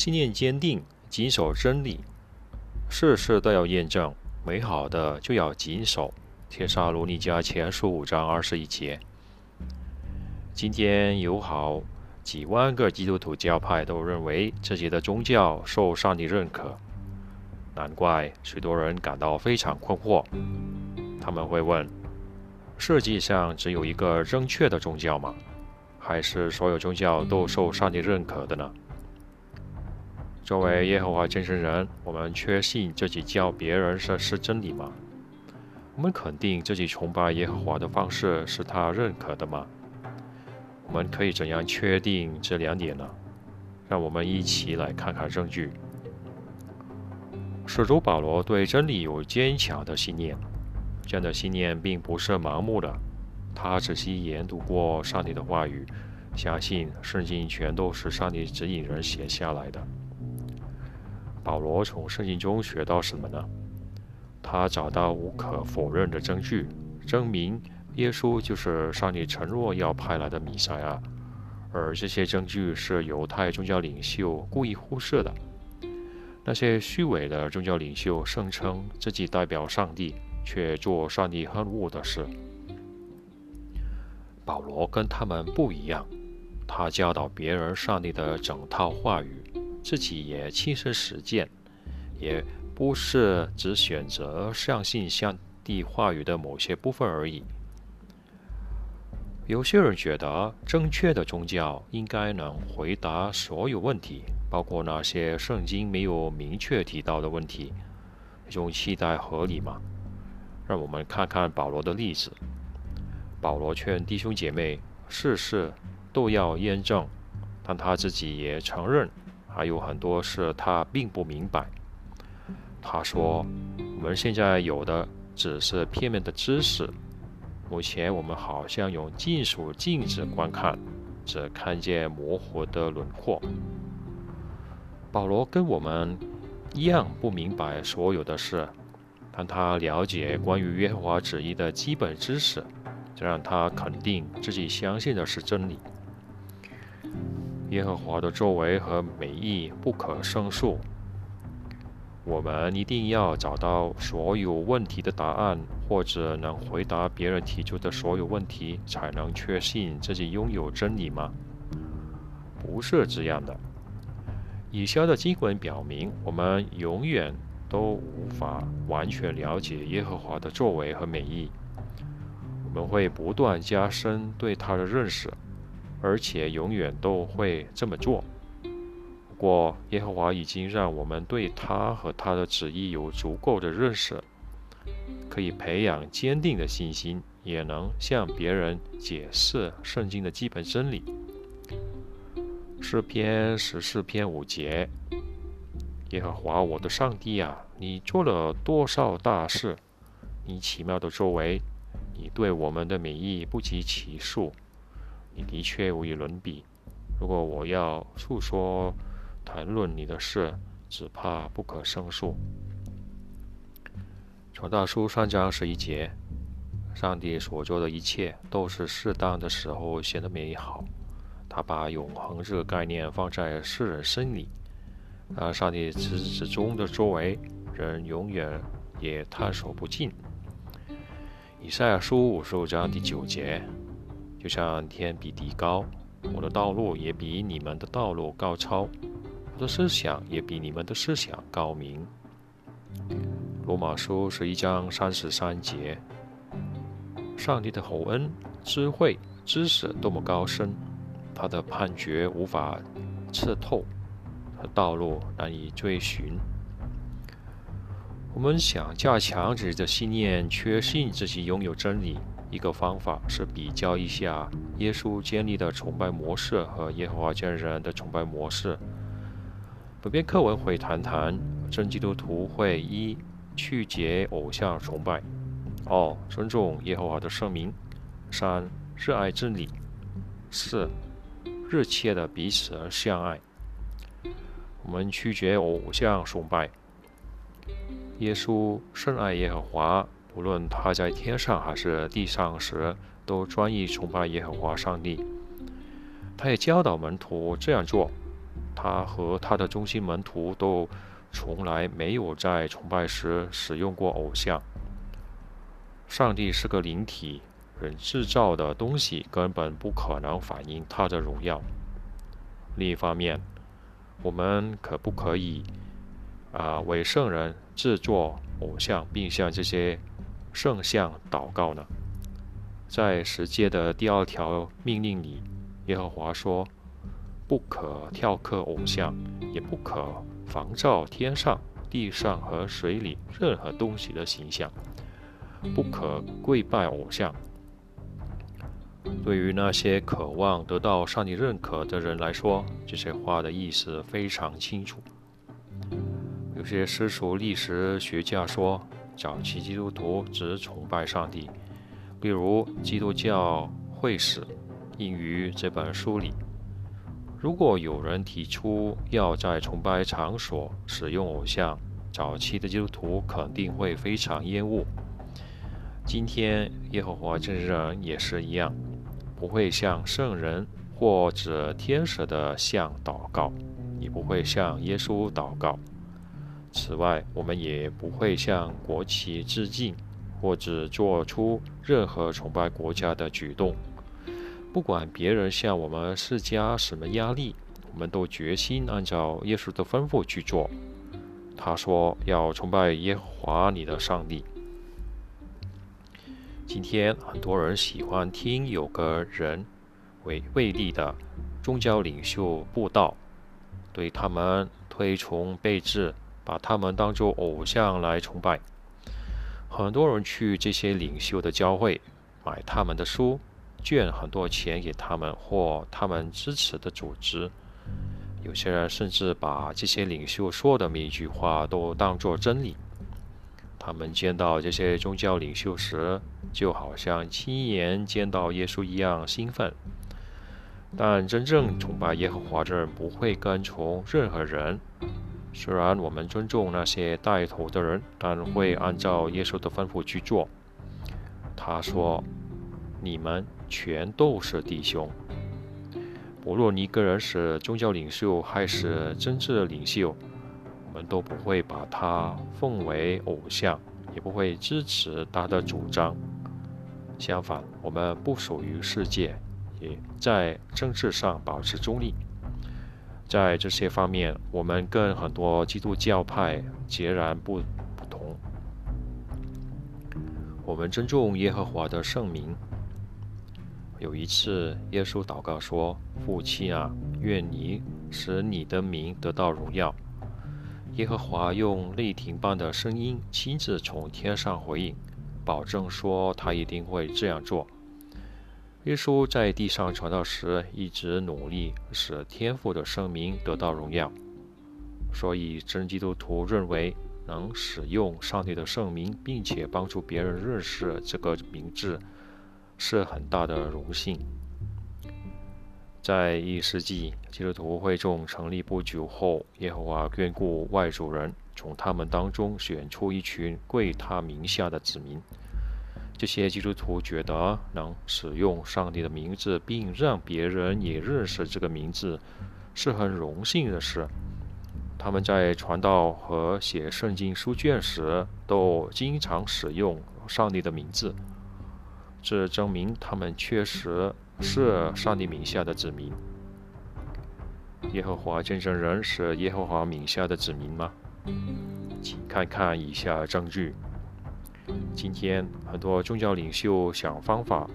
信念坚定，谨守真理，事事都要验证。美好的就要谨守。帖撒罗尼迦前书五章二十一节。今天有好几万个基督徒教派都认为自己的宗教受上帝认可，难怪许多人感到非常困惑。他们会问：世界上只有一个正确的宗教吗？还是所有宗教都受上帝认可的呢？作为耶和华见证人，我们确信自己叫别人是是真理吗？我们肯定自己崇拜耶和华的方式是他认可的吗？我们可以怎样确定这两点呢？让我们一起来看看证据。使徒保罗对真理有坚强的信念，这样的信念并不是盲目的。他仔细研读过上帝的话语，相信圣经全都是上帝指引人写下来的。保罗从圣经中学到什么呢？他找到无可否认的证据，证明耶稣就是上帝承诺要派来的弥赛亚，而这些证据是犹太宗教领袖故意忽视的。那些虚伪的宗教领袖声称自己代表上帝，却做上帝恨恶的事。保罗跟他们不一样，他教导别人上帝的整套话语。自己也亲身实践，也不是只选择相信上帝话语的某些部分而已。有些人觉得正确的宗教应该能回答所有问题，包括那些圣经没有明确提到的问题。这种期待合理吗？让我们看看保罗的例子。保罗劝弟兄姐妹事事都要验证，但他自己也承认。还有很多事他并不明白。他说：“我们现在有的只是片面的知识。目前我们好像用金属镜子观看，只看见模糊的轮廓。”保罗跟我们一样不明白所有的事，但他了解关于耶和华旨意的基本知识，这让他肯定自己相信的是真理。耶和华的作为和美意不可胜数。我们一定要找到所有问题的答案，或者能回答别人提出的所有问题，才能确信自己拥有真理吗？不是这样的。以下的经文表明，我们永远都无法完全了解耶和华的作为和美意。我们会不断加深对他的认识。而且永远都会这么做。不过，耶和华已经让我们对他和他的旨意有足够的认识，可以培养坚定的信心，也能向别人解释圣经的基本真理。诗篇十四篇五节：耶和华我的上帝啊，你做了多少大事？你奇妙的作为，你对我们的美意不计其数。你的确无与伦比。如果我要诉说、谈论你的事，只怕不可胜数。传道书三章十一节：上帝所做的一切都是适当的时候显得美好。他把永恒这个概念放在世人心里。而上帝自始至终的作为，人永远也探索不尽。以赛亚书五十五章第九节。就像天比地高，我的道路也比你们的道路高超，我的思想也比你们的思想高明。罗马书是一章三十三节。上帝的厚恩、智慧、知识多么高深，他的判决无法刺透，他的道路难以追寻。我们想加强自己的信念，确信自己拥有真理。一个方法是比较一下耶稣建立的崇拜模式和耶和华见证人的崇拜模式。本篇课文会谈谈真基督徒会一拒绝偶像崇拜，二尊重耶和华的圣名，三热爱真理，四热切的彼此相爱。我们拒绝偶像崇拜。耶稣深爱耶和华。无论他在天上还是地上时，都专一崇拜耶和华上帝。他也教导门徒这样做。他和他的中心门徒都从来没有在崇拜时使用过偶像。上帝是个灵体，人制造的东西根本不可能反映他的荣耀。另一方面，我们可不可以啊为圣人制作偶像，并向这些圣像祷告呢？在十诫的第二条命令里，耶和华说：“不可雕刻偶像，也不可仿照天上、地上和水里任何东西的形象，不可跪拜偶像。”对于那些渴望得到上帝认可的人来说，这些话的意思非常清楚。有些世俗历史学家说，早期基督徒只崇拜上帝。比如《基督教会史》应于这本书里，如果有人提出要在崇拜场所使用偶像，早期的基督徒肯定会非常厌恶。今天耶和华真人也是一样，不会向圣人或者天使的像祷告，也不会向耶稣祷告。此外，我们也不会向国旗致敬。或者做出任何崇拜国家的举动，不管别人向我们施加什么压力，我们都决心按照耶稣的吩咐去做。他说要崇拜耶和华你的上帝。今天很多人喜欢听有个人为为例的宗教领袖布道，对他们推崇备至，把他们当作偶像来崇拜。很多人去这些领袖的教会，买他们的书，捐很多钱给他们或他们支持的组织。有些人甚至把这些领袖说的每一句话都当作真理。他们见到这些宗教领袖时，就好像亲眼见到耶稣一样兴奋。但真正崇拜耶和华的人不会跟从任何人。虽然我们尊重那些带头的人，但会按照耶稣的吩咐去做。他说：“你们全都是弟兄。不论一个人是宗教领袖还是政治领袖，我们都不会把他奉为偶像，也不会支持他的主张。相反，我们不属于世界，也在政治上保持中立。”在这些方面，我们跟很多基督教派截然不不同。我们尊重耶和华的圣名。有一次，耶稣祷告说：“父亲啊，愿你使你的名得到荣耀。”耶和华用雷霆般的声音亲自从天上回应，保证说他一定会这样做。耶稣在地上传道时，一直努力使天父的圣名得到荣耀。所以真基督徒认为，能使用上帝的圣名，并且帮助别人认识这个名字，是很大的荣幸。在一世纪基督徒会众成立不久后，耶和华眷顾外族人，从他们当中选出一群归他名下的子民。这些基督徒觉得能使用上帝的名字，并让别人也认识这个名字，是很荣幸的事。他们在传道和写圣经书卷时，都经常使用上帝的名字，这证明他们确实是上帝名下的子民。耶和华见证人是耶和华名下的子民吗？请看看以下证据。今天很多宗教领袖想方法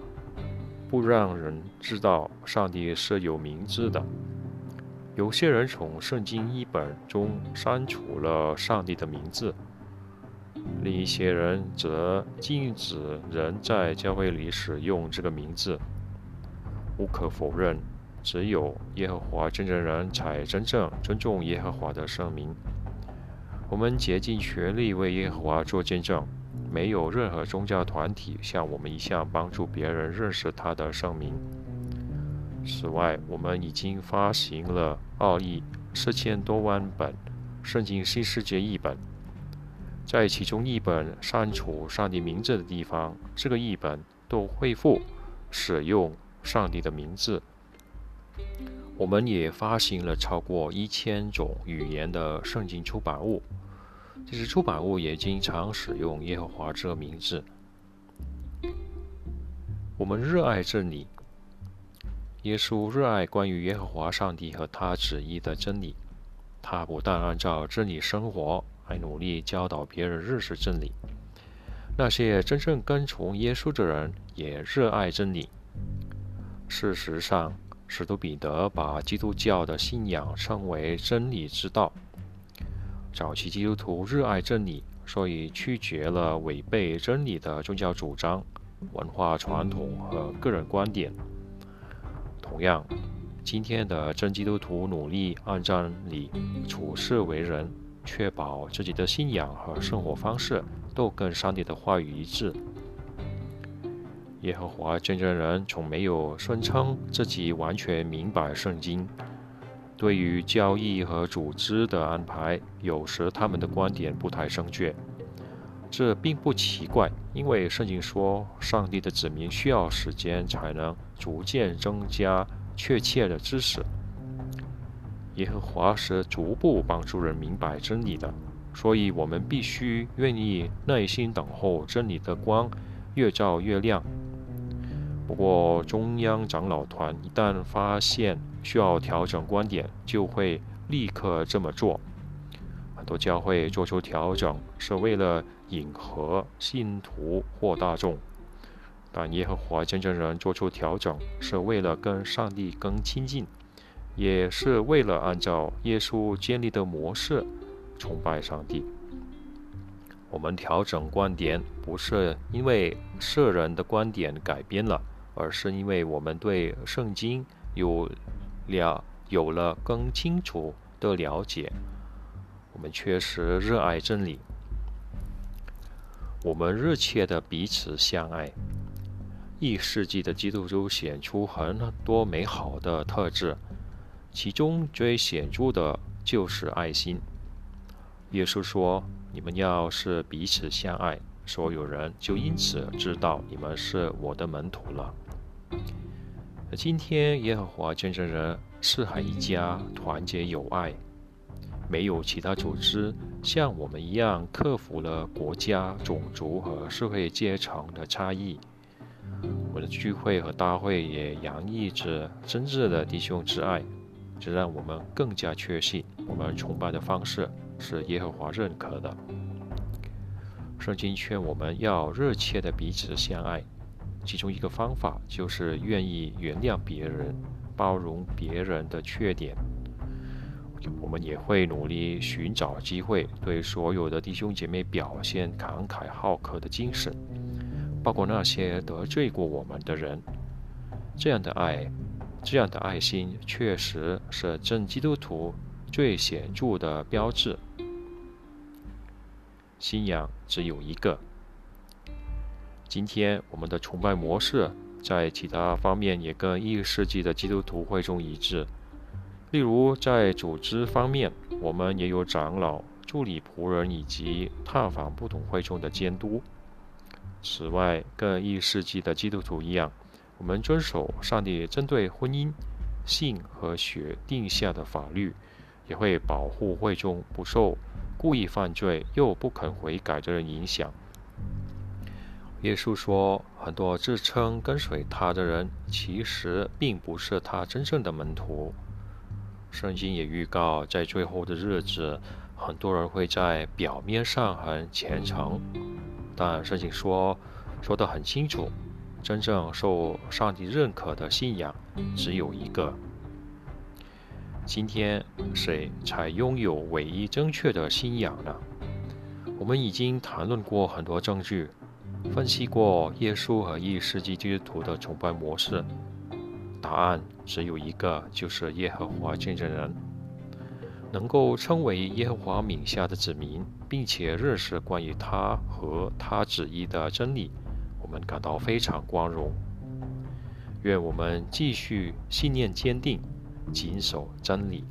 不让人知道上帝是有名字的。有些人从圣经一本中删除了上帝的名字，另一些人则禁止人在教会里使用这个名字。无可否认，只有耶和华真正人才真正尊重耶和华的圣名。我们竭尽全力为耶和华做见证。没有任何宗教团体像我们一样帮助别人认识他的圣名。此外，我们已经发行了二亿四千多万本《圣经新世界》译本，在其中一本删除上帝名字的地方，这个译本都恢复使用上帝的名字。我们也发行了超过一千种语言的圣经出版物，其实出版物也经常使用耶和华这个名字。我们热爱真理。耶稣热爱关于耶和华上帝和他旨意的真理，他不但按照真理生活，还努力教导别人认识真理。那些真正跟从耶稣的人也热爱真理。事实上，使徒彼得把基督教的信仰称为真理之道。早期基督徒热爱真理，所以拒绝了违背真理的宗教主张。文化传统和个人观点。同样，今天的真基督徒努力按真理处事为人，确保自己的信仰和生活方式都跟上帝的话语一致。耶和华见证人从没有声称自己完全明白圣经。对于交易和组织的安排，有时他们的观点不太正确。这并不奇怪，因为圣经说，上帝的子民需要时间才能逐渐增加确切的知识。耶和华是逐步帮助人明白真理的，所以我们必须愿意耐心等候真理的光越照越亮。不过，中央长老团一旦发现需要调整观点，就会立刻这么做。很多教会做出调整是为了。迎合信徒或大众，但耶和华见证人做出调整，是为了跟上帝更亲近，也是为了按照耶稣建立的模式崇拜上帝。我们调整观点，不是因为世人的观点改变了，而是因为我们对圣经有了有了更清楚的了解。我们确实热爱真理。我们热切的彼此相爱。一世纪的基督徒显出很多美好的特质，其中最显著的就是爱心。耶稣说：“你们要是彼此相爱，所有人就因此知道你们是我的门徒了。”今天，耶和华见证人四海一家团结友爱。没有其他组织像我们一样克服了国家、种族和社会阶层的差异。我的聚会和大会也洋溢着真挚的弟兄之爱，这让我们更加确信我们崇拜的方式是耶和华认可的。圣经劝我们要热切的彼此相爱，其中一个方法就是愿意原谅别人，包容别人的缺点。我们也会努力寻找机会，对所有的弟兄姐妹表现慷慨好客的精神，包括那些得罪过我们的人。这样的爱，这样的爱心，确实是真基督徒最显著的标志。信仰只有一个。今天我们的崇拜模式在其他方面也跟一世纪的基督徒会众一致。例如，在组织方面，我们也有长老、助理仆人以及探访不同会众的监督。此外，跟一世纪的基督徒一样，我们遵守上帝针对婚姻、性和血定下的法律，也会保护会众不受故意犯罪又不肯悔改的人影响。耶稣说，很多自称跟随他的人，其实并不是他真正的门徒。圣经也预告，在最后的日子，很多人会在表面上很虔诚，但圣经说说得很清楚，真正受上帝认可的信仰只有一个。今天谁才拥有唯一正确的信仰呢？我们已经谈论过很多证据，分析过耶稣和一世纪基督徒的崇拜模式。答案只有一个，就是耶和华见证人能够称为耶和华名下的子民，并且认识关于他和他旨意的真理，我们感到非常光荣。愿我们继续信念坚定，谨守真理。